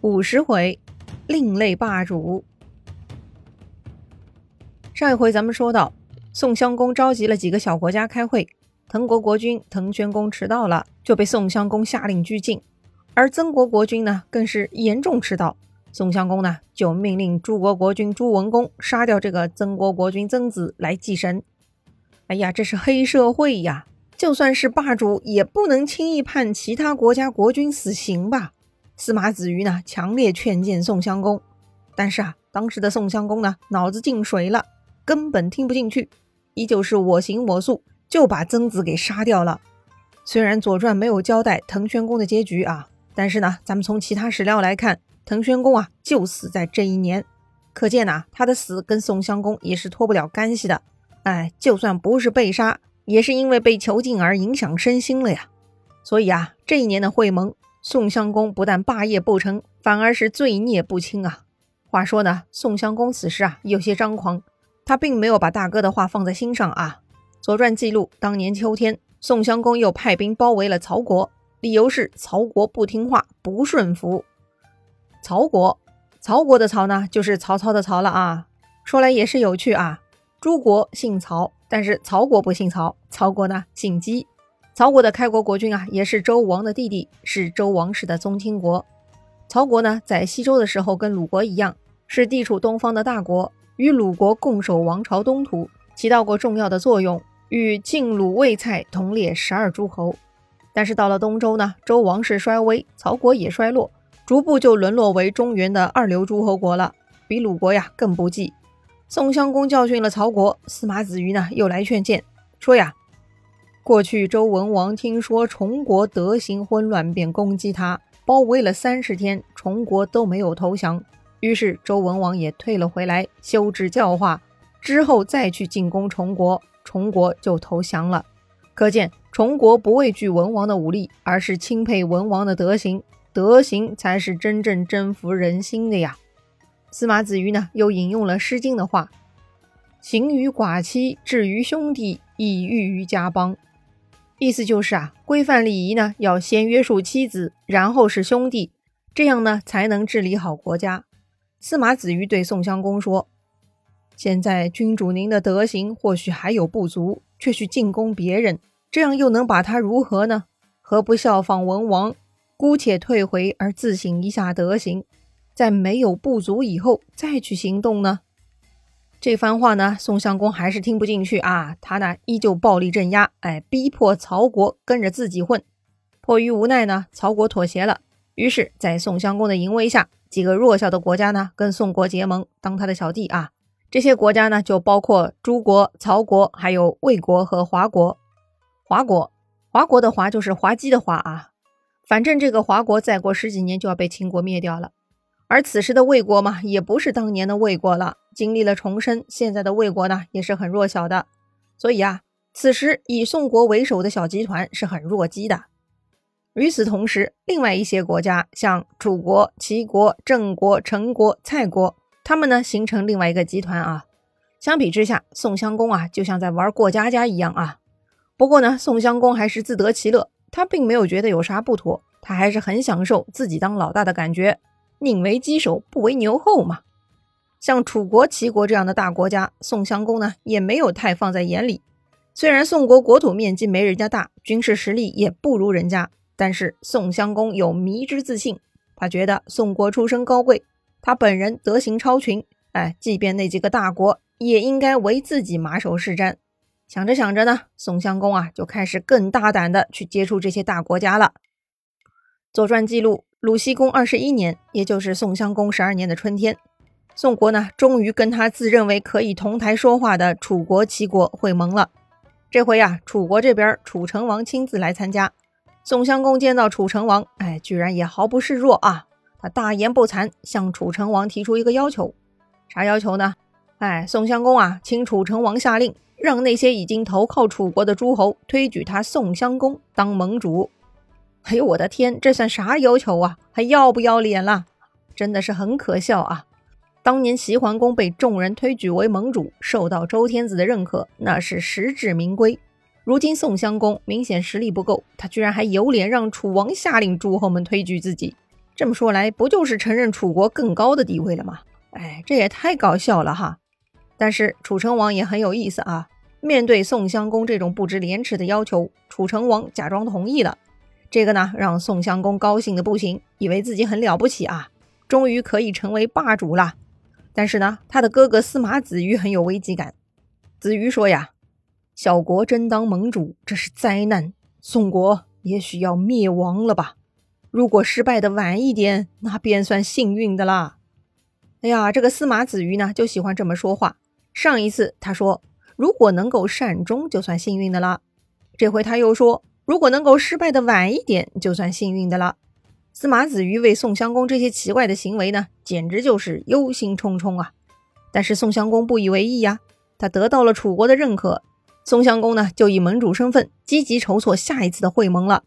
五十回，另类霸主。上一回咱们说到，宋襄公召集了几个小国家开会，滕国国君滕宣公迟到了，就被宋襄公下令拘禁；而曾国国君呢，更是严重迟到，宋襄公呢就命令诸国国君朱文公杀掉这个曾国国君曾子来祭神。哎呀，这是黑社会呀！就算是霸主，也不能轻易判其他国家国君死刑吧？司马子瑜呢，强烈劝谏宋襄公，但是啊，当时的宋襄公呢，脑子进水了，根本听不进去，依旧是我行我素，就把曾子给杀掉了。虽然《左传》没有交代滕宣公的结局啊，但是呢，咱们从其他史料来看，滕宣公啊就死在这一年，可见呐，他的死跟宋襄公也是脱不了干系的。哎，就算不是被杀，也是因为被囚禁而影响身心了呀。所以啊，这一年的会盟。宋襄公不但霸业不成，反而是罪孽不轻啊！话说呢，宋襄公此时啊有些张狂，他并没有把大哥的话放在心上啊。《左传》记录，当年秋天，宋襄公又派兵包围了曹国，理由是曹国不听话、不顺服。曹国，曹国的曹呢，就是曹操的曹了啊。说来也是有趣啊，诸国姓曹，但是曹国不姓曹，曹国呢姓姬。曹国的开国国君啊，也是周武王的弟弟，是周王室的宗亲国。曹国呢，在西周的时候跟鲁国一样，是地处东方的大国，与鲁国共守王朝东土，起到过重要的作用，与晋、鲁、魏、蔡同列十二诸侯。但是到了东周呢，周王室衰微，曹国也衰落，逐步就沦落为中原的二流诸侯国了，比鲁国呀更不济。宋襄公教训了曹国，司马子瑜呢又来劝谏，说呀。过去周文王听说崇国德行混乱，便攻击他，包围了三十天，崇国都没有投降。于是周文王也退了回来，修治教化，之后再去进攻崇国，崇国就投降了。可见崇国不畏惧文王的武力，而是钦佩文王的德行，德行才是真正征服人心的呀。司马子瑜呢，又引用了《诗经》的话：“行于寡妻，至于兄弟，以御于家邦。”意思就是啊，规范礼仪呢，要先约束妻子，然后是兄弟，这样呢才能治理好国家。司马子瑜对宋襄公说：“现在君主您的德行或许还有不足，却去进攻别人，这样又能把他如何呢？何不效仿文王，姑且退回而自省一下德行，在没有不足以后再去行动呢？”这番话呢，宋襄公还是听不进去啊，他呢依旧暴力镇压，哎，逼迫曹国跟着自己混。迫于无奈呢，曹国妥协了。于是，在宋襄公的淫威下，几个弱小的国家呢，跟宋国结盟，当他的小弟啊。这些国家呢，就包括诸国、曹国，还有魏国和华国。华国，华国的华就是滑稽的滑啊。反正这个华国再过十几年就要被秦国灭掉了。而此时的魏国嘛，也不是当年的魏国了。经历了重生，现在的魏国呢也是很弱小的，所以啊，此时以宋国为首的小集团是很弱鸡的。与此同时，另外一些国家，像楚国、齐国、郑国、陈国、蔡国，他们呢形成另外一个集团啊。相比之下，宋襄公啊就像在玩过家家一样啊。不过呢，宋襄公还是自得其乐，他并没有觉得有啥不妥，他还是很享受自己当老大的感觉，宁为鸡首不为牛后嘛。像楚国、齐国这样的大国家，宋襄公呢也没有太放在眼里。虽然宋国国土面积没人家大，军事实力也不如人家，但是宋襄公有迷之自信。他觉得宋国出身高贵，他本人德行超群，哎，即便那几个大国也应该为自己马首是瞻。想着想着呢，宋襄公啊就开始更大胆的去接触这些大国家了。《左传》记录，鲁僖公二十一年，也就是宋襄公十二年的春天。宋国呢，终于跟他自认为可以同台说话的楚国、齐国会盟了。这回呀，楚国这边楚成王亲自来参加。宋襄公见到楚成王，哎，居然也毫不示弱啊！他大言不惭向楚成王提出一个要求，啥要求呢？哎，宋襄公啊，请楚成王下令，让那些已经投靠楚国的诸侯推举他宋襄公当盟主。哎呦，我的天，这算啥要求啊？还要不要脸了？真的是很可笑啊！当年齐桓公被众人推举为盟主，受到周天子的认可，那是实至名归。如今宋襄公明显实力不够，他居然还有脸让楚王下令诸侯们推举自己，这么说来，不就是承认楚国更高的地位了吗？哎，这也太搞笑了哈！但是楚成王也很有意思啊，面对宋襄公这种不知廉耻的要求，楚成王假装同意了。这个呢，让宋襄公高兴的不行，以为自己很了不起啊，终于可以成为霸主了。但是呢，他的哥哥司马子鱼很有危机感。子鱼说呀：“小国争当盟主，这是灾难，宋国也许要灭亡了吧？如果失败的晚一点，那便算幸运的啦。”哎呀，这个司马子鱼呢，就喜欢这么说话。上一次他说：“如果能够善终，就算幸运的啦。”这回他又说。如果能够失败的晚一点，就算幸运的了。司马子鱼为宋襄公这些奇怪的行为呢，简直就是忧心忡忡啊！但是宋襄公不以为意呀，他得到了楚国的认可，宋襄公呢就以盟主身份积极筹措下一次的会盟了。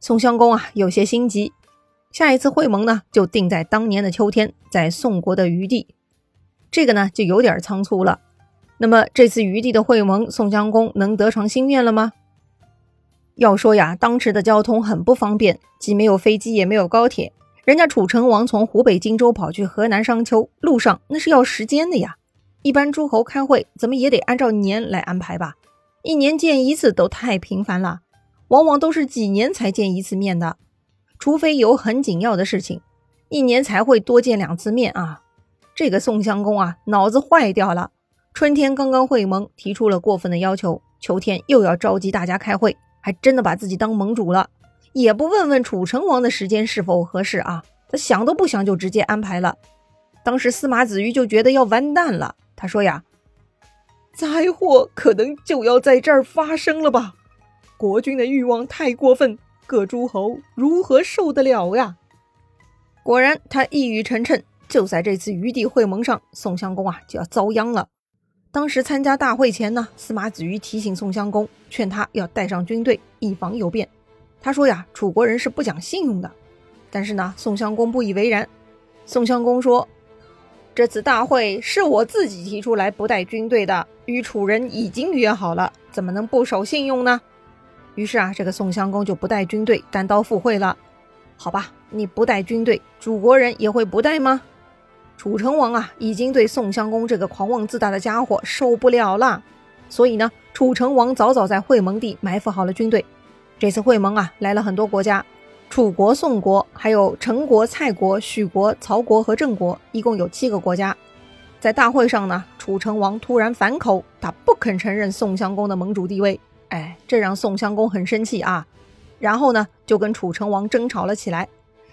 宋襄公啊有些心急，下一次会盟呢就定在当年的秋天，在宋国的余地，这个呢就有点仓促了。那么这次余地的会盟，宋襄公能得偿心愿了吗？要说呀，当时的交通很不方便，既没有飞机，也没有高铁。人家楚成王从湖北荆州跑去河南商丘，路上那是要时间的呀。一般诸侯开会，怎么也得按照年来安排吧？一年见一次都太频繁了，往往都是几年才见一次面的。除非有很紧要的事情，一年才会多见两次面啊。这个宋襄公啊，脑子坏掉了。春天刚刚会盟，提出了过分的要求，秋天又要召集大家开会。还真的把自己当盟主了，也不问问楚成王的时间是否合适啊？他想都不想就直接安排了。当时司马子鱼就觉得要完蛋了，他说呀：“灾祸可能就要在这儿发生了吧？国君的欲望太过分，各诸侯如何受得了呀？”果然，他一语成谶，就在这次余地会盟上，宋襄公啊就要遭殃了。当时参加大会前呢，司马子鱼提醒宋襄公，劝他要带上军队，以防有变。他说呀，楚国人是不讲信用的。但是呢，宋襄公不以为然。宋襄公说：“这次大会是我自己提出来不带军队的，与楚人已经约好了，怎么能不守信用呢？”于是啊，这个宋襄公就不带军队，单刀赴会了。好吧，你不带军队，楚国人也会不带吗？楚成王啊，已经对宋襄公这个狂妄自大的家伙受不了了，所以呢，楚成王早早在会盟地埋伏好了军队。这次会盟啊，来了很多国家，楚国、宋国，还有陈国、蔡国、许国、曹国和郑国，一共有七个国家。在大会上呢，楚成王突然反口，他不肯承认宋襄公的盟主地位。哎，这让宋襄公很生气啊，然后呢，就跟楚成王争吵了起来。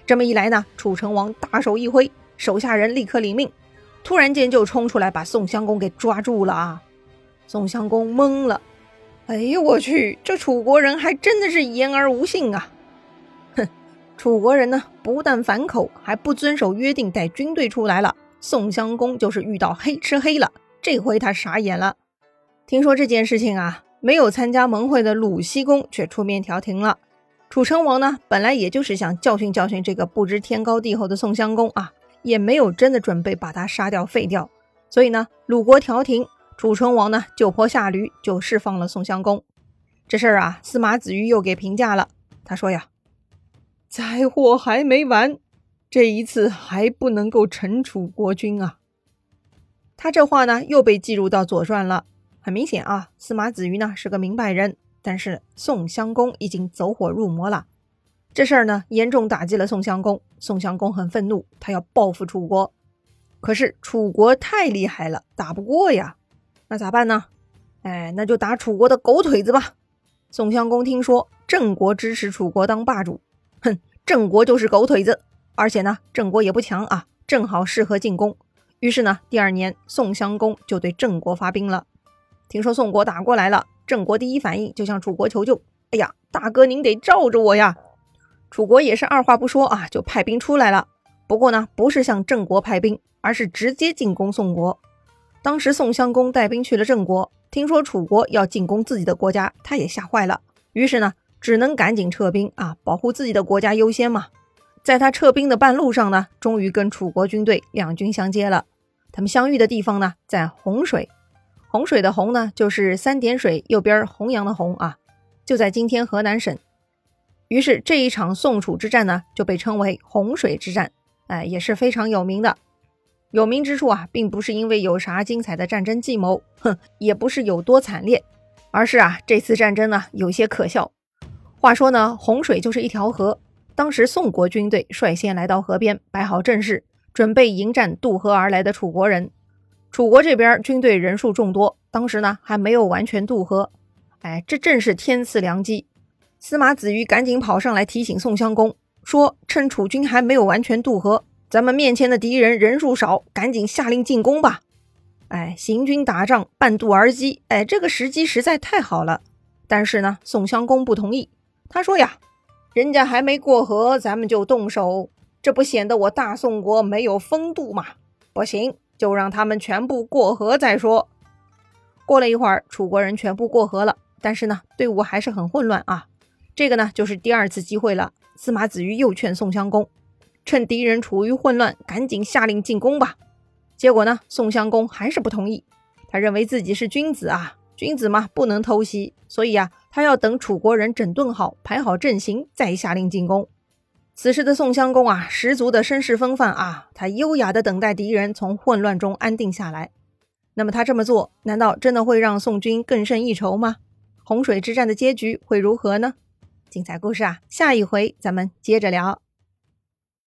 这么一来呢，楚成王大手一挥。手下人立刻领命，突然间就冲出来把宋襄公给抓住了啊！宋襄公懵了，哎呦我去，这楚国人还真的是言而无信啊！哼，楚国人呢不但反口，还不遵守约定带军队出来了。宋襄公就是遇到黑吃黑了，这回他傻眼了。听说这件事情啊，没有参加盟会的鲁僖公却出面调停了。楚成王呢，本来也就是想教训教训这个不知天高地厚的宋襄公啊。也没有真的准备把他杀掉废掉，所以呢，鲁国调停，楚成王呢就坡下驴，就释放了宋襄公。这事儿啊，司马子鱼又给评价了。他说呀：“灾祸还没完，这一次还不能够惩处国君啊。”他这话呢又被记录到《左传》了。很明显啊，司马子鱼呢是个明白人，但是宋襄公已经走火入魔了。这事儿呢，严重打击了宋襄公。宋襄公很愤怒，他要报复楚国。可是楚国太厉害了，打不过呀。那咋办呢？哎，那就打楚国的狗腿子吧。宋襄公听说郑国支持楚国当霸主，哼，郑国就是狗腿子。而且呢，郑国也不强啊，正好适合进攻。于是呢，第二年宋襄公就对郑国发兵了。听说宋国打过来了，郑国第一反应就向楚国求救。哎呀，大哥您得罩着我呀！楚国也是二话不说啊，就派兵出来了。不过呢，不是向郑国派兵，而是直接进攻宋国。当时宋襄公带兵去了郑国，听说楚国要进攻自己的国家，他也吓坏了。于是呢，只能赶紧撤兵啊，保护自己的国家优先嘛。在他撤兵的半路上呢，终于跟楚国军队两军相接了。他们相遇的地方呢，在洪水。洪水的洪呢，就是三点水右边弘扬的洪啊，就在今天河南省。于是这一场宋楚之战呢，就被称为洪水之战，哎，也是非常有名的。有名之处啊，并不是因为有啥精彩的战争计谋，哼，也不是有多惨烈，而是啊，这次战争呢有些可笑。话说呢，洪水就是一条河，当时宋国军队率先来到河边，摆好阵势，准备迎战渡河而来的楚国人。楚国这边军队人数众多，当时呢还没有完全渡河，哎，这正是天赐良机。司马子瑜赶紧跑上来提醒宋襄公说：“趁楚军还没有完全渡河。”咱们面前的敌人人数少，赶紧下令进攻吧！哎，行军打仗，半渡而击，哎，这个时机实在太好了。但是呢，宋襄公不同意。他说呀：“人家还没过河，咱们就动手，这不显得我大宋国没有风度吗？不行，就让他们全部过河再说。”过了一会儿，楚国人全部过河了，但是呢，队伍还是很混乱啊。这个呢，就是第二次机会了。司马子瑜又劝宋襄公。趁敌人处于混乱，赶紧下令进攻吧。结果呢，宋襄公还是不同意。他认为自己是君子啊，君子嘛不能偷袭，所以啊，他要等楚国人整顿好、排好阵型，再下令进攻。此时的宋襄公啊，十足的绅士风范啊，他优雅的等待敌人从混乱中安定下来。那么他这么做，难道真的会让宋军更胜一筹吗？洪水之战的结局会如何呢？精彩故事啊，下一回咱们接着聊。